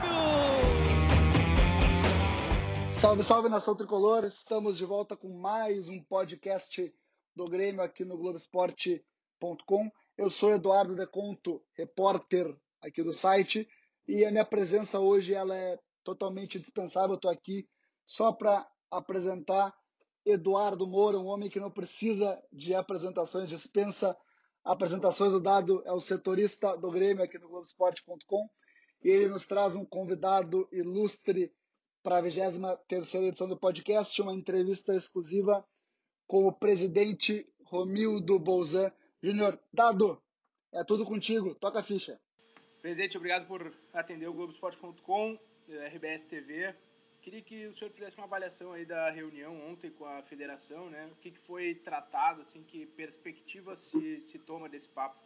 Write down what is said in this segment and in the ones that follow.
Grêmio! Salve, salve nação tricolor! Estamos de volta com mais um podcast do Grêmio aqui no Globoesporte.com. Eu sou Eduardo Deconto, repórter aqui do site, e a minha presença hoje ela é totalmente dispensável. Estou aqui só para apresentar Eduardo Moura, um homem que não precisa de apresentações, dispensa apresentações. O dado é o setorista do Grêmio aqui no Globoesporte.com e ele nos traz um convidado ilustre para a 23 edição do podcast, uma entrevista exclusiva com o presidente Romildo Bolzan. Júnior, dado, é tudo contigo, toca a ficha. Presidente, obrigado por atender o Globoesporte.com, RBS TV. Queria que o senhor fizesse uma avaliação aí da reunião ontem com a federação, né? O que, que foi tratado, assim, que perspectiva se, se toma desse papo?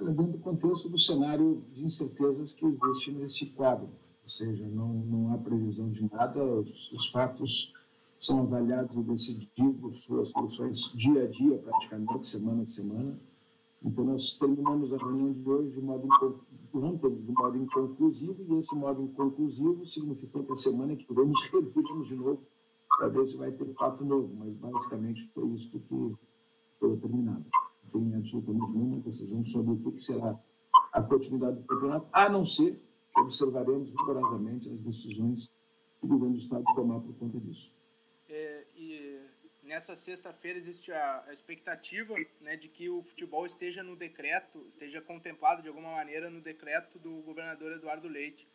Dentro do contexto do cenário de incertezas que existe nesse quadro ou seja, não, não há previsão de nada, os, os fatos são avaliados e decididos, suas soluções dia a dia, praticamente, semana a semana. Então, nós terminamos a reunião de hoje de modo, ontem, de modo inconclusivo, e esse modo inconclusivo significou que a semana que vem nos de novo para ver se vai ter fato novo, mas basicamente foi isso que foi determinado. Tem absolutamente nenhuma decisão sobre o que será a continuidade do campeonato, a não ser que observaremos rigorosamente as decisões que o governo do Estado tomar por conta disso. É, e nessa sexta-feira existe a, expectativa né, de que o futebol esteja no decreto, esteja contemplado de alguma maneira no decreto do governador Eduardo Leite.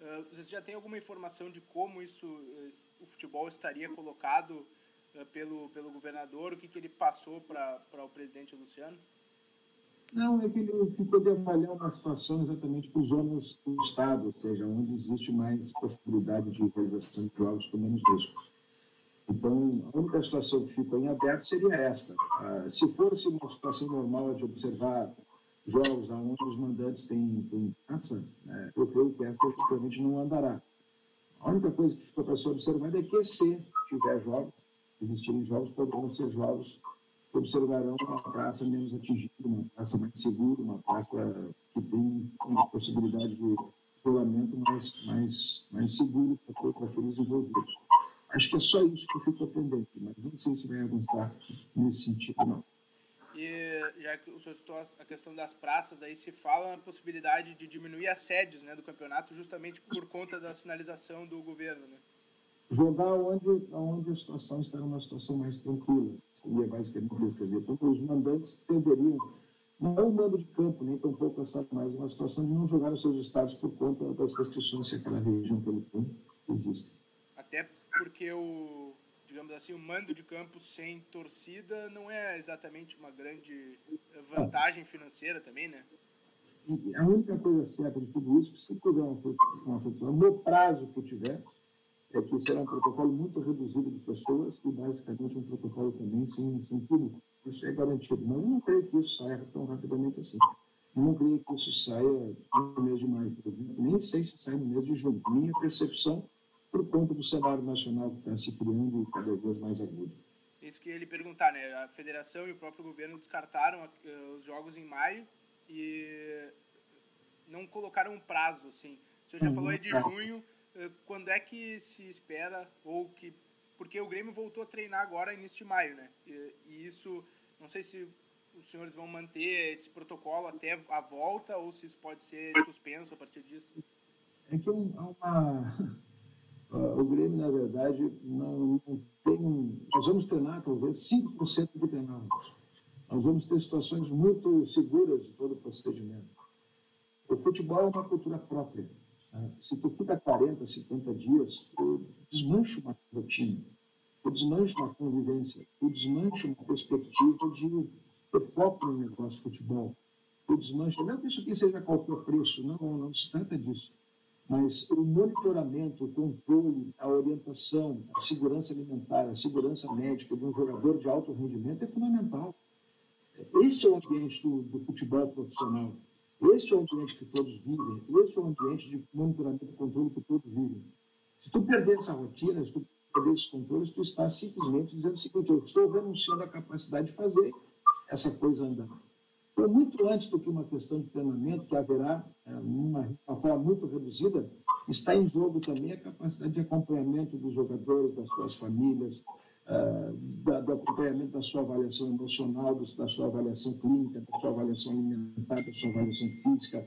Uh, vocês já têm alguma informação de como isso, o futebol estaria colocado pelo, pelo governador, o que, que ele passou para o presidente Luciano? Não, é que ele ficou de avaliar uma situação exatamente para os zonas do Estado, ou seja, onde existe mais possibilidade de realização de jogos com menos risco. Então, a única situação que ficou em aberto seria esta. Ah, se fosse uma situação normal de observar jogos onde os mandantes têm, têm caça, né, eu creio que essa efetivamente não andará. A única coisa que ficou para ser observada é que se tiver jogos, existirem jogos, poderão ser jogos observarão uma praça menos atingida, uma praça mais segura, uma praça que tem uma possibilidade de isolamento mais, mais, mais seguro para aqueles envolvidos. Acho que é só isso que eu fico pendente, mas não sei se vai avançar nesse sentido, não. E já que o senhor citou a questão das praças, aí se fala na possibilidade de diminuir assédios né, do campeonato justamente por conta da sinalização do governo, né? Jogar onde, onde a situação está numa situação mais tranquila seria basicamente isso. Quer dizer, então, os mandantes tenderiam, não é um mando de campo, nem tampouco essa mais uma situação de não jogar os seus estados por conta das restrições que aquela região pelo campo existe. Até porque o, digamos assim, o mando de campo sem torcida não é exatamente uma grande vantagem financeira também, né? E a única coisa certa de tudo isso, se tiver uma, uma no prazo que tiver, é que será um protocolo muito reduzido de pessoas e, basicamente, um protocolo também sem, sem público. Isso é garantido. Mas eu não creio que isso saia tão rapidamente assim. Eu não creio que isso saia no mês de maio, por exemplo. Nem sei se sai no mês de junho. Minha percepção, por conta do cenário nacional que está se criando e cada vez mais agudo. Isso que ele perguntar, né? A federação e o próprio governo descartaram uh, os jogos em maio e não colocaram um prazo, assim. O senhor já falou aí de junho, eh, quando é que se espera ou que porque o Grêmio voltou a treinar agora início de maio, né? E, e, isso, não sei se os senhores vão manter esse protocolo até a volta ou se isso pode ser suspenso a partir disso. É que há uma o Grêmio, na verdade, não, tem. Nós vamos treinar talvez 5% de treinamentos. Nós vamos ter situações muito seguras de todo o procedimento. O futebol é uma cultura própria se tu fica 40, 50 dias, tu desmancha uma rotina, tu desmancha uma convivência, tu desmancha uma perspectiva de ter foco no negócio de futebol, tu desmancha, não que isso aqui seja qualquer preço, não, não se trata disso. mas o monitoramento, o controle, a orientação, a segurança alimentar, a segurança médica de um jogador de alto rendimento é fundamental. Este é o ambiente do, do futebol profissional. Este é o ambiente que todos vivem. Este é o ambiente de monitoramento e controle que todos vivem. Se tu perder essa rotina, se tu perder esses controles, tu está simplesmente dizendo o seguinte: eu estou renunciando à capacidade de fazer essa coisa andar. Então, muito antes do que uma questão de treinamento, que haverá é, uma, uma forma muito reduzida, está em jogo também a capacidade de acompanhamento dos jogadores, das suas famílias, uh, da, do acompanhamento da sua avaliação emocional, da sua avaliação clínica, da sua avaliação alimentar, da sua avaliação física,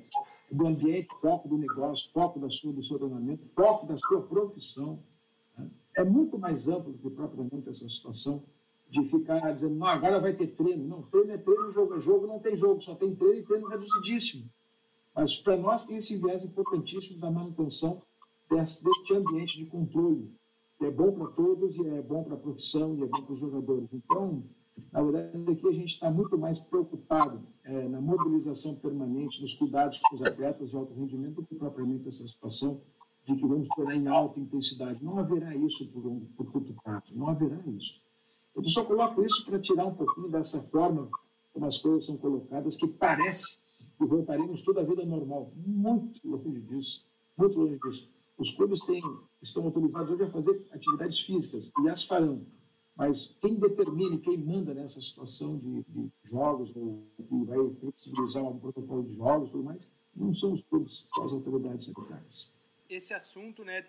do ambiente, foco do negócio, foco da sua, do seu treinamento, foco da sua profissão. Né? É muito mais amplo do que propriamente essa situação de ficar dizendo, não, agora vai ter treino. Não, treino é treino, jogo é jogo, não tem jogo, só tem treino e treino reduzidíssimo. Mas para nós tem esse viés importantíssimo da manutenção deste ambiente de controle, é bom para todos e é bom para a profissão e é bom para os jogadores. Então, na verdade, aqui a gente está muito mais preocupado é, na mobilização permanente, nos cuidados com os atletas de alto rendimento, do que propriamente essa situação de que vamos tornar em alta intensidade. Não haverá isso por, um, por curto prazo, não haverá isso. Eu só coloco isso para tirar um pouquinho dessa forma como as coisas são colocadas, que parece que voltaremos toda a vida normal. Muito longe disso, muito longe disso. Os clubes têm, estão autorizados hoje a fazer atividades físicas e as farão. Mas quem determine, quem manda nessa situação de, de jogos, ou que vai flexibilizar um protocolo de jogos e tudo mais, não são os clubes, são as autoridades sanitárias. Esse assunto né,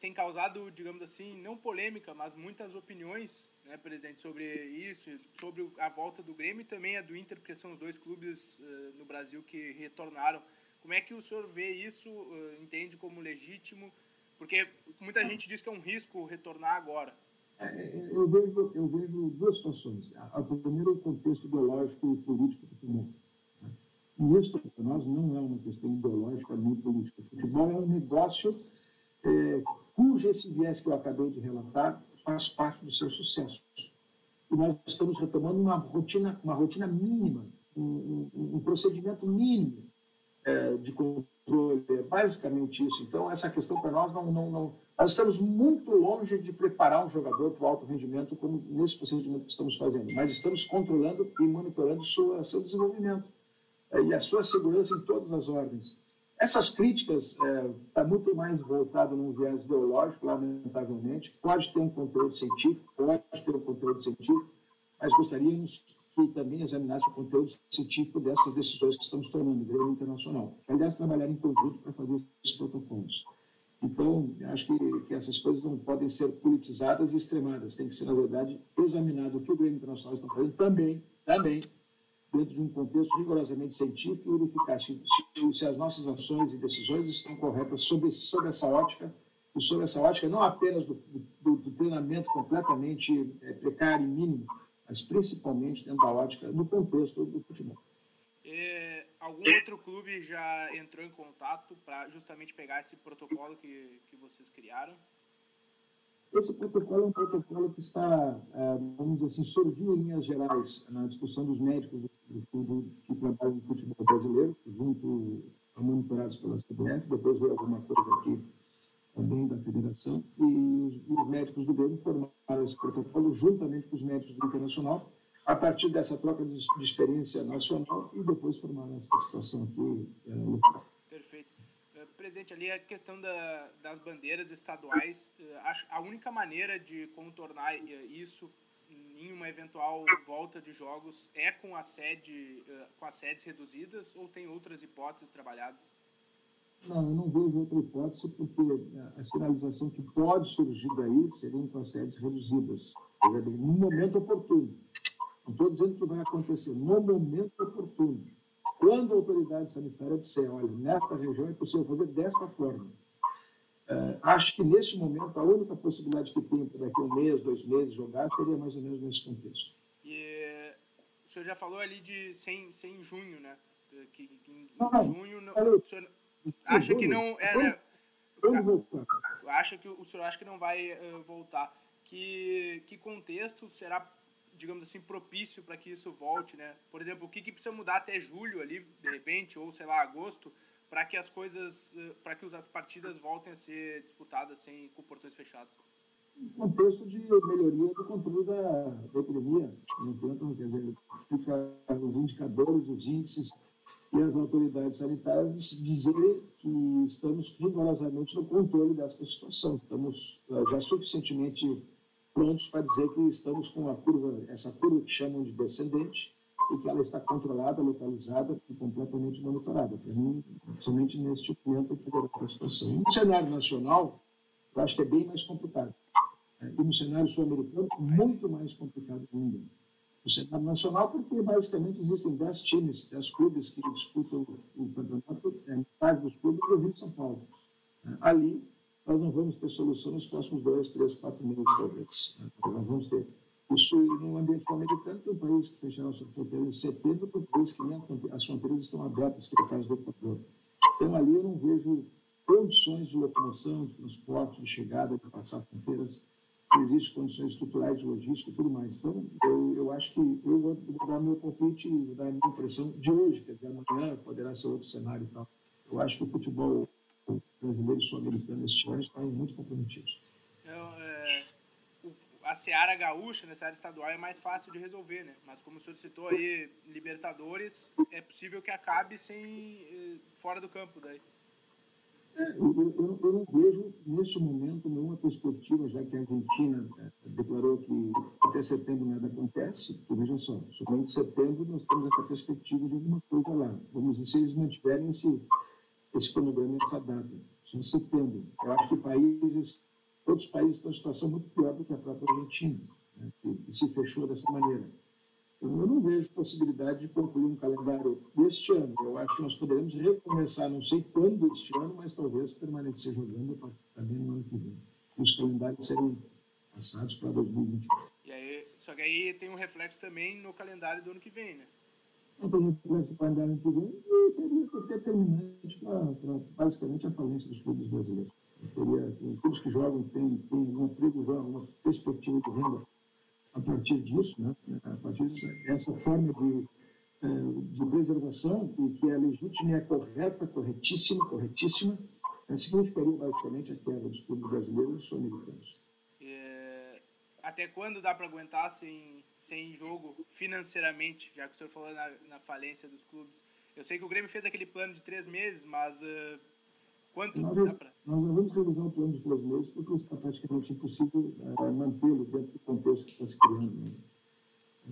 tem causado, digamos assim, não polêmica, mas muitas opiniões, né, presidente, sobre isso, sobre a volta do Grêmio e também a do Inter, porque são os dois clubes uh, no Brasil que retornaram. Como é que o senhor vê isso, uh, entende como legítimo? Porque muita gente diz que é um risco retornar agora. É, eu, vejo, eu vejo duas situações. A, a primeiro, o contexto ideológico e político do futebol. E isso, para nós, não é uma questão ideológica nem política. O futebol é um negócio é, cujo esse viés que eu acabei de relatar faz parte do seu sucesso. E nós estamos retomando uma rotina, uma rotina mínima, um, um, um procedimento mínimo é, de controle, é basicamente isso. Então, essa questão para nós não, não, não, Nós estamos muito longe de preparar um jogador para o alto rendimento, como nesse procedimento que estamos fazendo, mas estamos controlando e monitorando sua, seu desenvolvimento é, e a sua segurança em todas as ordens. Essas críticas estão é, tá muito mais voltado num viés ideológico, lamentavelmente. Pode ter um conteúdo científico, pode ter um conteúdo científico, mas gostaríamos que também examinasse o conteúdo científico dessas decisões que estamos tomando, Grêmio Internacional. Aliás, trabalhar em conjunto para fazer esses protocolos. Então, acho que, que, essas coisas não podem ser politizadas e extremadas. Tem que ser, na verdade, examinado o que o Grêmio Internacional está fazendo também, também dentro de um contexto rigorosamente científico e verificar se, se, as nossas ações e decisões estão corretas sob, sob essa ótica, e sob essa ótica não apenas do, do, do treinamento completamente é, precário e mínimo, mas principalmente dentro da ótica, no contexto do futebol. É, algum outro clube já entrou em contato para justamente pegar esse protocolo que, que vocês criaram? Esse protocolo é um protocolo que está, é, vamos dizer assim, surgiu em linhas gerais na discussão dos médicos do, do, do, que trabalham no futebol brasileiro, junto monitorados pela CBF, depois veio alguma coisa aqui também da federação, e os, os médicos do Grêmio formaram esse protocolo juntamente com os médicos do Internacional, a partir dessa troca de, de experiência nacional, e depois formaram essa situação aqui é, local presente ali a questão da, das bandeiras estaduais. Eh, a única maneira de contornar eh, isso em uma eventual volta de jogos é com a sede, eh, com as sedes reduzidas ou tem outras hipóteses trabalhadas? Não, eu não vejo outra hipótese porque a sinalização que pode surgir daí seria com as sedes reduzidas, no momento oportuno. Não estou dizendo que vai acontecer, no momento oportuno. Quando a autoridade sanitária disser, olha, nesta região é possível fazer desta forma, é, acho que neste momento a única possibilidade que tem para daqui a um mês, dois meses jogar seria mais ou menos nesse contexto. E o senhor já falou ali de sem, sem junho, né? Que, que em não, junho não, o senhor acha que não é, né? Acha que o senhor acha que não vai uh, voltar? Que que contexto será digamos assim, propício para que isso volte, né? Por exemplo, o que, que precisa mudar até julho ali, de repente, ou sei lá, agosto, para que as coisas, uh, para que as partidas voltem a ser disputadas sem com portões fechados? contexto de melhoria do controle da, da epidemia. No entanto, quer dizer, fica os indicadores, os índices e as autoridades sanitárias dizerem que estamos rigorosamente no controle desta situação. Estamos eh, já suficientemente prontos para dizer que estamos com a curva, essa curva que chamam de descendente, e que ela está controlada, localizada e completamente monitorada. Para mim, somente neste momento que essa situação. no cenário nacional, eu acho que é bem mais complicado. É, e no cenário sul-americano, muito mais complicado ainda. No cenário nacional, porque basicamente existem 10 times, 10 clubes que disputam o campeonato, é, metade dos clubes do Rio de São Paulo. É, ali, nós não vamos ter solução nos próximos dois, três, quatro meses, talvez. Nós vamos ter. Isso, no ambiente sul-americano, tem um país que fecharam suas fronteiras em setembro, tem um país que nem as fronteiras estão abertas, que é o caso do Equador. Então, ali eu não vejo condições de locomoção, de transporte, de chegada, de passar fronteiras existem condições estruturais, de logística e tudo mais. Então, eu, eu acho que eu vou, dar meu palpite, vou dar a minha impressão de hoje, quer dizer, amanhã poderá ser outro cenário e tal. Eu acho que o futebol brasileiro e sul-americano este ano estão muito comprometidos. Então, é, a Seara Gaúcha, nessa área estadual, é mais fácil de resolver, né? Mas como o senhor citou aí, Libertadores, é possível que acabe sem eh, fora do campo daí. Eu, eu, eu, não vejo, neste momento, nenhuma perspectiva, já que a Argentina é, declarou que até setembro nada acontece. Porque, veja só, somente em setembro nós temos essa perspectiva de alguma coisa lá. Vamos dizer, se eles mantiverem esse, esse cronograma, essa data, só em setembro. Eu acho que países, outros países estão em situação muito pior do que a própria Argentina, né, que se fechou dessa maneira. Eu não vejo possibilidade de concluir um calendário este ano. Eu acho que nós poderemos recomeçar, não sei quando este ano, mas talvez permanecer jogando também no ano que vem. Os calendários serem passados para 2021. E aí, só que aí tem um reflexo também no calendário do ano que vem, né? Tem reflexo no calendário do ano que vem e seria determinante para, basicamente, a falência dos clubes brasileiros. Teria, clubes que jogam têm, têm uma previsão, uma perspectiva de renda a partir disso, né, a partir dessa forma de, é, de preservação, e que é legítima e é correta, corretíssima, corretíssima, é, significaria basicamente a queda dos clubes brasileiros e sul-americanos. É, até quando dá para aguentar sem, sem jogo financeiramente, já que o senhor falou na, na falência dos clubes? Eu sei que o Grêmio fez aquele plano de três meses, mas uh, Quanto nós, dá para... Nós não vamos revisar o plano de meses porque está praticamente impossível é, mantê-lo dentro do contexto que está se criando. Né?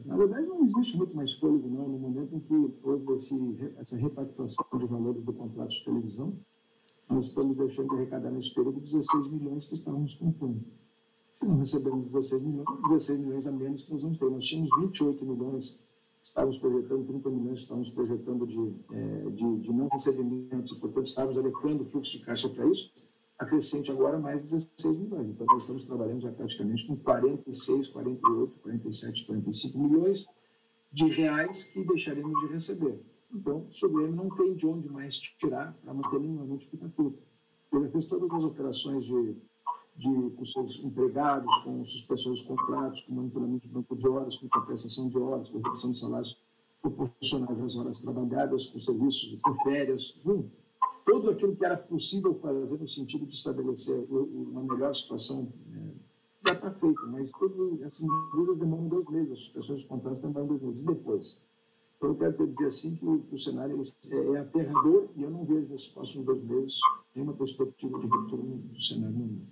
Na verdade, não existe muito mais fôlego, não, no momento em que houve esse, essa repactuação de valores do contrato de televisão, nós estamos deixando de arrecadar nesse período 16 milhões que estávamos contando. Se não recebemos 16 milhões, 16 milhões a menos que nós vamos ter. Nós tínhamos 28 milhões estávamos projetando 30 milhões, estávamos projetando de, é, de, de, não recebimentos, portanto, estávamos adequando o fluxo de caixa para isso, acrescente agora mais 16 milhões. Então, nós estamos trabalhando já praticamente com 46, 48, 47, 45 milhões de reais que deixaremos de receber. Então, o Grêmio não tem de onde mais tirar para manter nenhuma multiplicativa. Ele fez todas as operações de de, com seus empregados, com suspensões de contratos, com monitoramento de banco de horas, com compensação de horas, com redução de salários proporcionais às horas trabalhadas, com serviços, com férias, enfim, tudo aquilo que era possível fazer no sentido de estabelecer uma melhor situação é, já está feito, mas todas essas medidas demoram dois meses, as suspensões de contratos demoram dois meses. E depois? Então, eu quero dizer assim que o, o cenário é, é, aterrador e eu não vejo nesses próximos dois meses nenhuma perspectiva de retorno do cenário normal.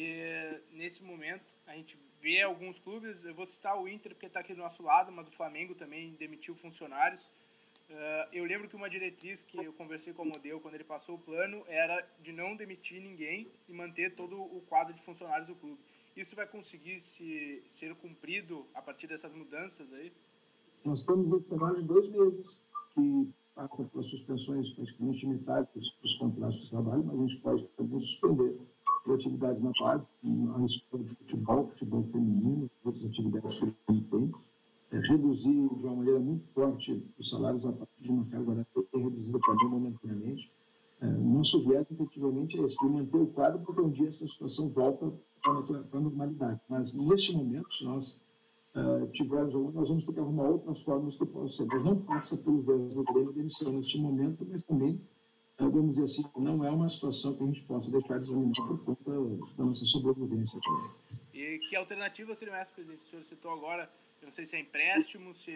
E nesse momento a gente vê alguns clubes, eu vou citar o Inter porque está aqui do nosso lado, mas o Flamengo também demitiu funcionários. Uh, eu lembro que uma diretriz que eu conversei com o Modelo quando ele passou o plano era de não demitir ninguém e manter todo o quadro de funcionários do clube. Isso vai conseguir se, ser cumprido a partir dessas mudanças aí? Nós estamos no cenário de dois meses, que passa por suspensões praticamente limitadas para os contratos de trabalho, mas a gente pode também suspender atividades na base, a escola de futebol, futebol feminino, outras atividades que ele tem, é, reduzir de uma maneira muito forte os salários a partir de uma carga horária reduzida também momentaneamente. É, nosso viés, efetivamente, é esse, de manter o quadro, porque um dia essa situação volta para a normalidade. Mas, neste momento, se nós uh, tivermos nós vamos ter que arrumar outras formas que possam ser. Mas não passa pelo viés do Grêmio demissão neste momento, mas também vamos dizer assim, não é uma situação que a gente possa deixar de examinar por conta da nossa sobrevivência. E que alternativa seriam essas, presidente? O senhor citou agora, eu não sei se é empréstimo, se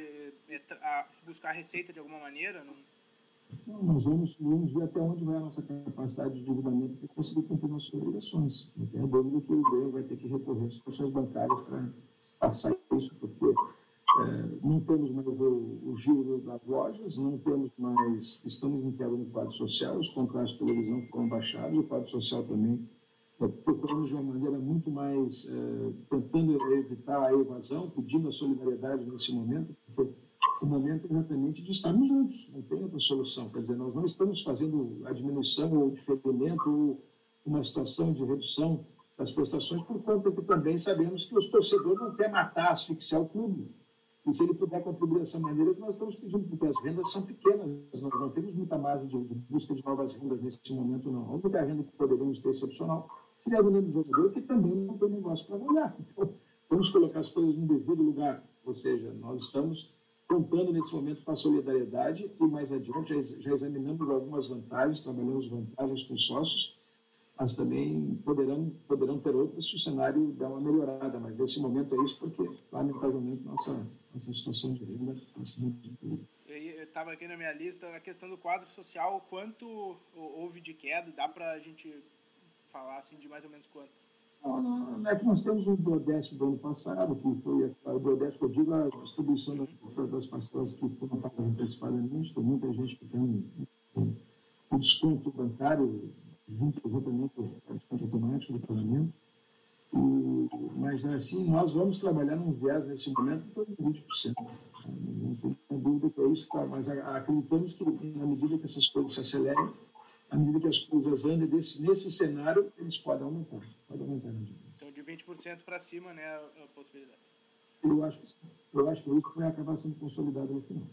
é buscar receita de alguma maneira, não... Não, nós vamos, vamos ver até onde vai a nossa capacidade de endividamento para conseguir cumprir nossas obrigações. Não tenho dúvida que o governo vai ter que recorrer às instituições bancárias para passar isso, porque não temos mais o, o, giro das lojas, não temos mais, estamos queda no quadro social, os contratos de televisão foram baixados, o quadro social também é, procuramos de uma maneira muito mais, é, tentando evitar a evasão, pedindo a solidariedade nesse momento, porque o momento é exatamente de estarmos juntos, não tem outra solução. Quer dizer, nós não estamos fazendo a diminuição ou diferimento ou uma situação de redução das prestações por conta que também sabemos que os torcedores não querem matar, asfixiar o clube. E se ele puder contribuir dessa maneira, nós estamos pedindo, porque as rendas são pequenas, nós não temos muita margem de, busca de novas rendas nesse momento, não. A única renda que poderíamos ter excepcional seria a venda do jogador, que também não tem negócio para olhar. Então, vamos colocar as coisas no devido lugar. Ou seja, nós estamos contando nesse momento com a solidariedade e mais adiante já, já examinamos algumas vantagens, trabalhamos vantagens com sócios, mas também poderão, poderão ter outras se o cenário der uma melhorada, mas nesse momento é isso porque, lamentavelmente, nossa, nossa situação de renda está muito eu estava aqui na minha lista a questão do quadro social, quanto houve de queda, dá para a gente falar assim de mais ou menos quanto? Não, não, é que nós temos o Brodesco do ano passado, que foi o Brodesco, eu digo, a distribuição das, das parcelas que foram pagas antecipadamente, tem muita gente que tem um, um, um desconto bancário junto exatamente ao desconto automático do pagamento. Mas, assim, nós vamos trabalhar num viés nesse momento de 20%. Não tem dúvida que é isso, tá? mas acreditamos que, na medida que essas coisas se acelerem, à medida que as coisas andam desse, nesse cenário, eles podem aumentar. Podem aumentar Então, de 20% para cima, né, a, possibilidade. Eu acho que sim. Eu acho que isso vai acabar sendo consolidado no final.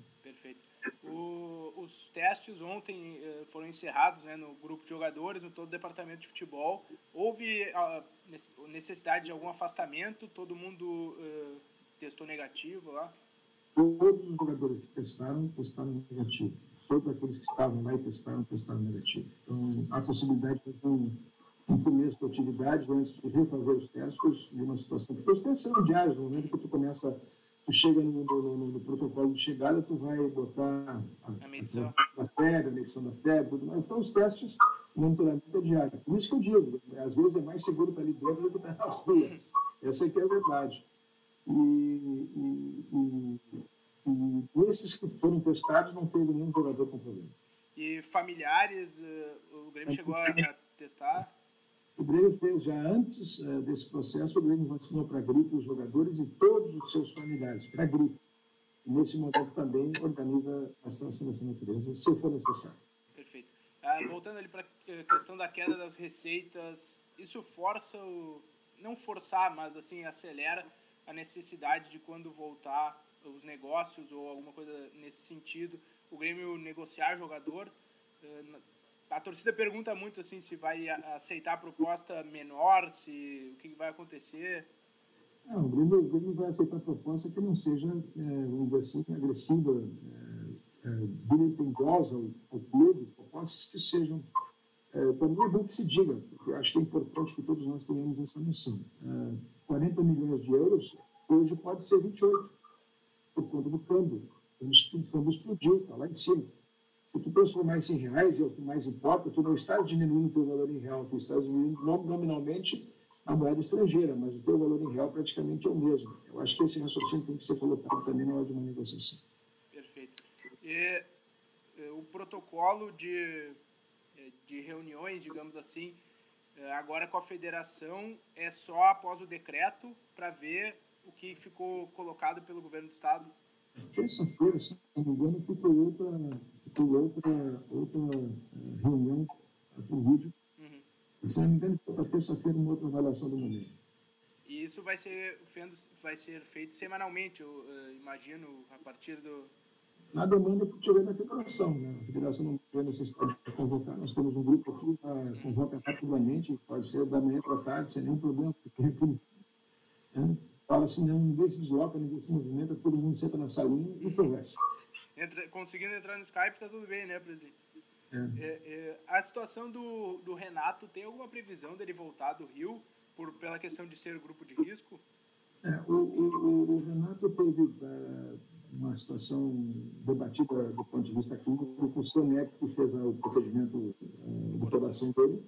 Os testes ontem eh, foram encerrados né, no grupo de jogadores, no todo o departamento de futebol. Houve a necessidade de algum afastamento? Todo mundo uh, testou negativo lá? Todos os jogadores que testaram, testaram negativo todos aqueles que estavam lá e testaram, testaram negativo. Então, há possibilidade de um, um começo da atividade antes de refazer os testes de uma situação. Porque os testes são diários, no momento que tu começa, tu chega no, no, no, no protocolo de chegada, tu vai botar a, a medição da febre, a medição da febre, tudo mais. Então, os testes, o monitoramento é diário. Por isso que eu digo, às vezes é mais seguro para ali dentro do que estar na rua. Essa aqui é a verdade. E, e, e e esses que foram testados não teve nenhum jogador com problema. E familiares, eh, o Grêmio chegou a testar? O Grêmio fez já antes uh, desse processo, o Grêmio vacinou para gripe os jogadores e todos os seus familiares, para gripe. Nesse momento também organiza a situação dessa natureza, se for necessário. Perfeito. Ah, voltando ali para a questão da queda das receitas, isso força o. não forçar, mas assim, acelera a necessidade de quando voltar os negócios ou alguma coisa nesse sentido, o Grêmio negociar jogador. Eh, a torcida pergunta muito assim se vai aceitar a proposta menor, se o que vai acontecer. Não, o Grêmio, o Grêmio vai aceitar a proposta que não seja, é, vamos dizer assim, agressiva, é, é, ao clube, propostas que sejam. É, para mim é bom que se diga, porque eu acho que é importante que todos nós tenhamos essa noção. É, 40 milhões de euros, hoje pode ser 28 por conta do câmbio. O câmbio explodiu, está lá em cima. Se tu transformar isso em reais, é o que mais importa, tu não estás diminuindo o teu valor em real, tu estás diminuindo nominalmente a moeda estrangeira, mas o teu valor em real praticamente é o mesmo. Eu acho que esse raciocínio tem que ser colocado também na hora de uma negociação. Perfeito. E, eh, o protocolo de, eh, de reuniões, digamos assim, eh, agora com a federação, é só após o decreto para ver o que ficou colocado pelo governo do estado? Terça-feira, se não me engano, ficou outra, ficou outra, outra reunião por vídeo. Uhum. Se não me engano, para terça-feira uma outra avaliação do momento. E isso vai ser, vai ser feito semanalmente, eu uh, imagino, a partir do... Na demanda que tiver da federação. Né? A federação não tem necessidade de convocar. Nós temos um grupo aqui que uh, convoca rapidamente, pode ser da manhã para tarde, sem nenhum problema, porque é né? fala assim, não, ninguém se desloca, ninguém se movimenta, todo mundo senta na salinha e conversa. Entra, conseguindo entrar no Skype, tá tudo bem, né, presidente? É. É, a situação do, do Renato, tem alguma previsão dele voltar do Rio por, pela questão de ser grupo de risco? É, o, o, o, Renato teve uh, uma situação debatida do ponto de vista clínico com o seu médico que fez o procedimento uh, de operação dele.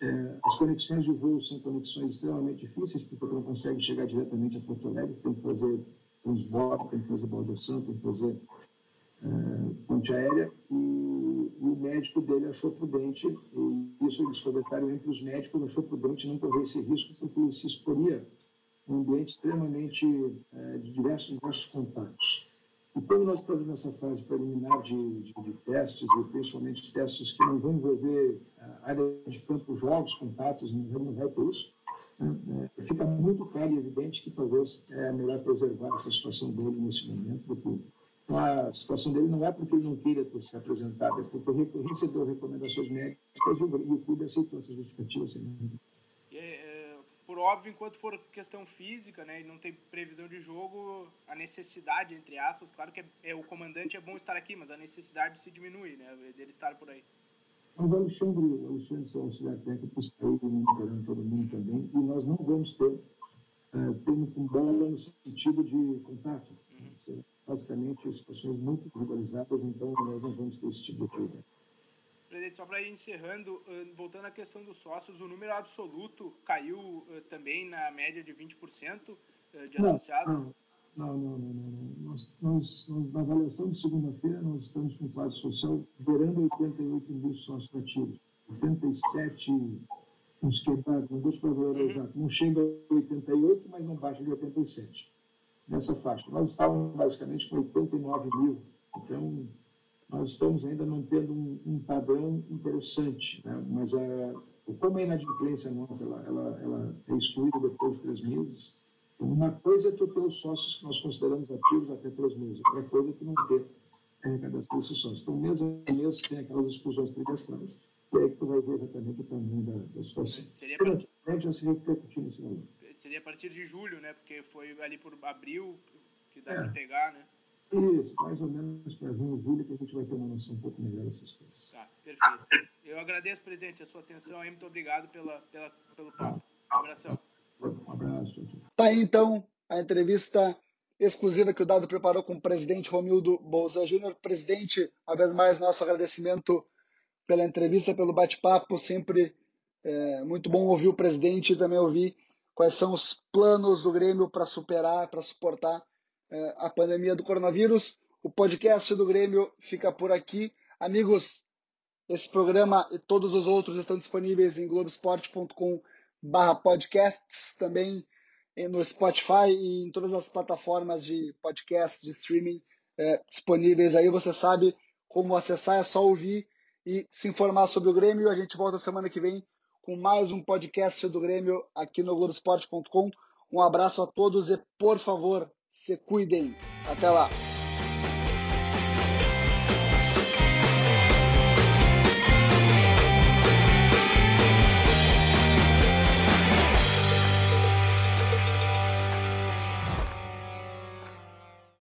É, as conexões de voo são conexões extremamente difíceis, porque não consegue chegar diretamente a Porto Alegre, tem que fazer transbordo, tem que fazer baldeação, tem que fazer é, ponte aérea, e, o médico dele achou prudente, e isso eles conversaram entre os médicos, achou prudente não correr esse risco, porque ele se exporia um ambiente extremamente é, de diversos, diversos contatos. E como nós estamos nessa fase preliminar de, de, de, testes, e principalmente testes que não vão envolver a área de campo, jogos, contatos, não vai ter isso, né, fica muito claro e evidente que talvez é melhor preservar essa situação dele nesse momento, porque a situação dele não é porque ele não queira ter se apresentado, é porque recebeu recomendações médicas e o clube aceitou essa justificativa. Assim, por óbvio, enquanto for questão física, né, e não tem previsão de jogo, a necessidade, entre aspas, claro que é, é, o comandante é bom estar aqui, mas a necessidade se diminui, né, dele estar por aí. Mas o Alexandre, o Alexandre, seu auxiliar técnico, está aí monitorando todo mundo também, e nós não vamos ter uh, tempo com bola no sentido de contato. Basicamente, situações muito regularizadas, então nós não vamos ter esse tipo de coisa. Presidente, só para ir encerrando, voltando à questão dos sócios, o número absoluto caiu também na média de 20% de associados? Não, não, não. não. Nós, nós, nós, na avaliação de segunda-feira, nós estamos com o quadro social beirando 88 mil sócios ativos. 87, uns quebrados, não vou valor exato. Não chega a 88, mas não baixa de 87. Nessa faixa. Nós estávamos basicamente com 89 mil. Então, nós estamos ainda mantendo um, um padrão interessante, né? mas a, como a inadimplência nossa ela, ela, ela é excluída depois de três meses, uma coisa é tu ter os sócios que nós consideramos ativos até três meses, outra coisa é tu não ter a arrecadação desses sócios. Então, mês a mês, tem aquelas exclusões trimestrais, e aí que tu vai ver exatamente o tamanho da, da situação. Seria a já se repercutir nesse valor. Seria a partir de julho, né? Porque foi ali por abril que dá é. para pegar, né? Isso, mais ou menos para junho, julho, que a gente vai ter uma noção um pouco melhor dessas coisas. Tá, perfeito. Eu agradeço, presidente, a sua atenção aí. Muito obrigado pela, pela, pelo papo. Um abração. Um abraço. Tá aí, então, a entrevista exclusiva que o Dado preparou com o presidente Romildo Bolsa Júnior. Presidente, uma vez mais, nosso agradecimento pela entrevista, pelo bate-papo. Sempre é, muito bom ouvir o presidente e também ouvir quais são os planos do Grêmio para superar, para suportar é, a pandemia do coronavírus. O podcast do Grêmio fica por aqui. Amigos, esse programa e todos os outros estão disponíveis em globesport.com podcasts, também no Spotify e em todas as plataformas de podcast, de streaming é, disponíveis aí. Você sabe como acessar, é só ouvir e se informar sobre o Grêmio. A gente volta semana que vem com mais um podcast do Grêmio aqui no Globoesporte.com. Um abraço a todos e, por favor, se cuidem. Até lá.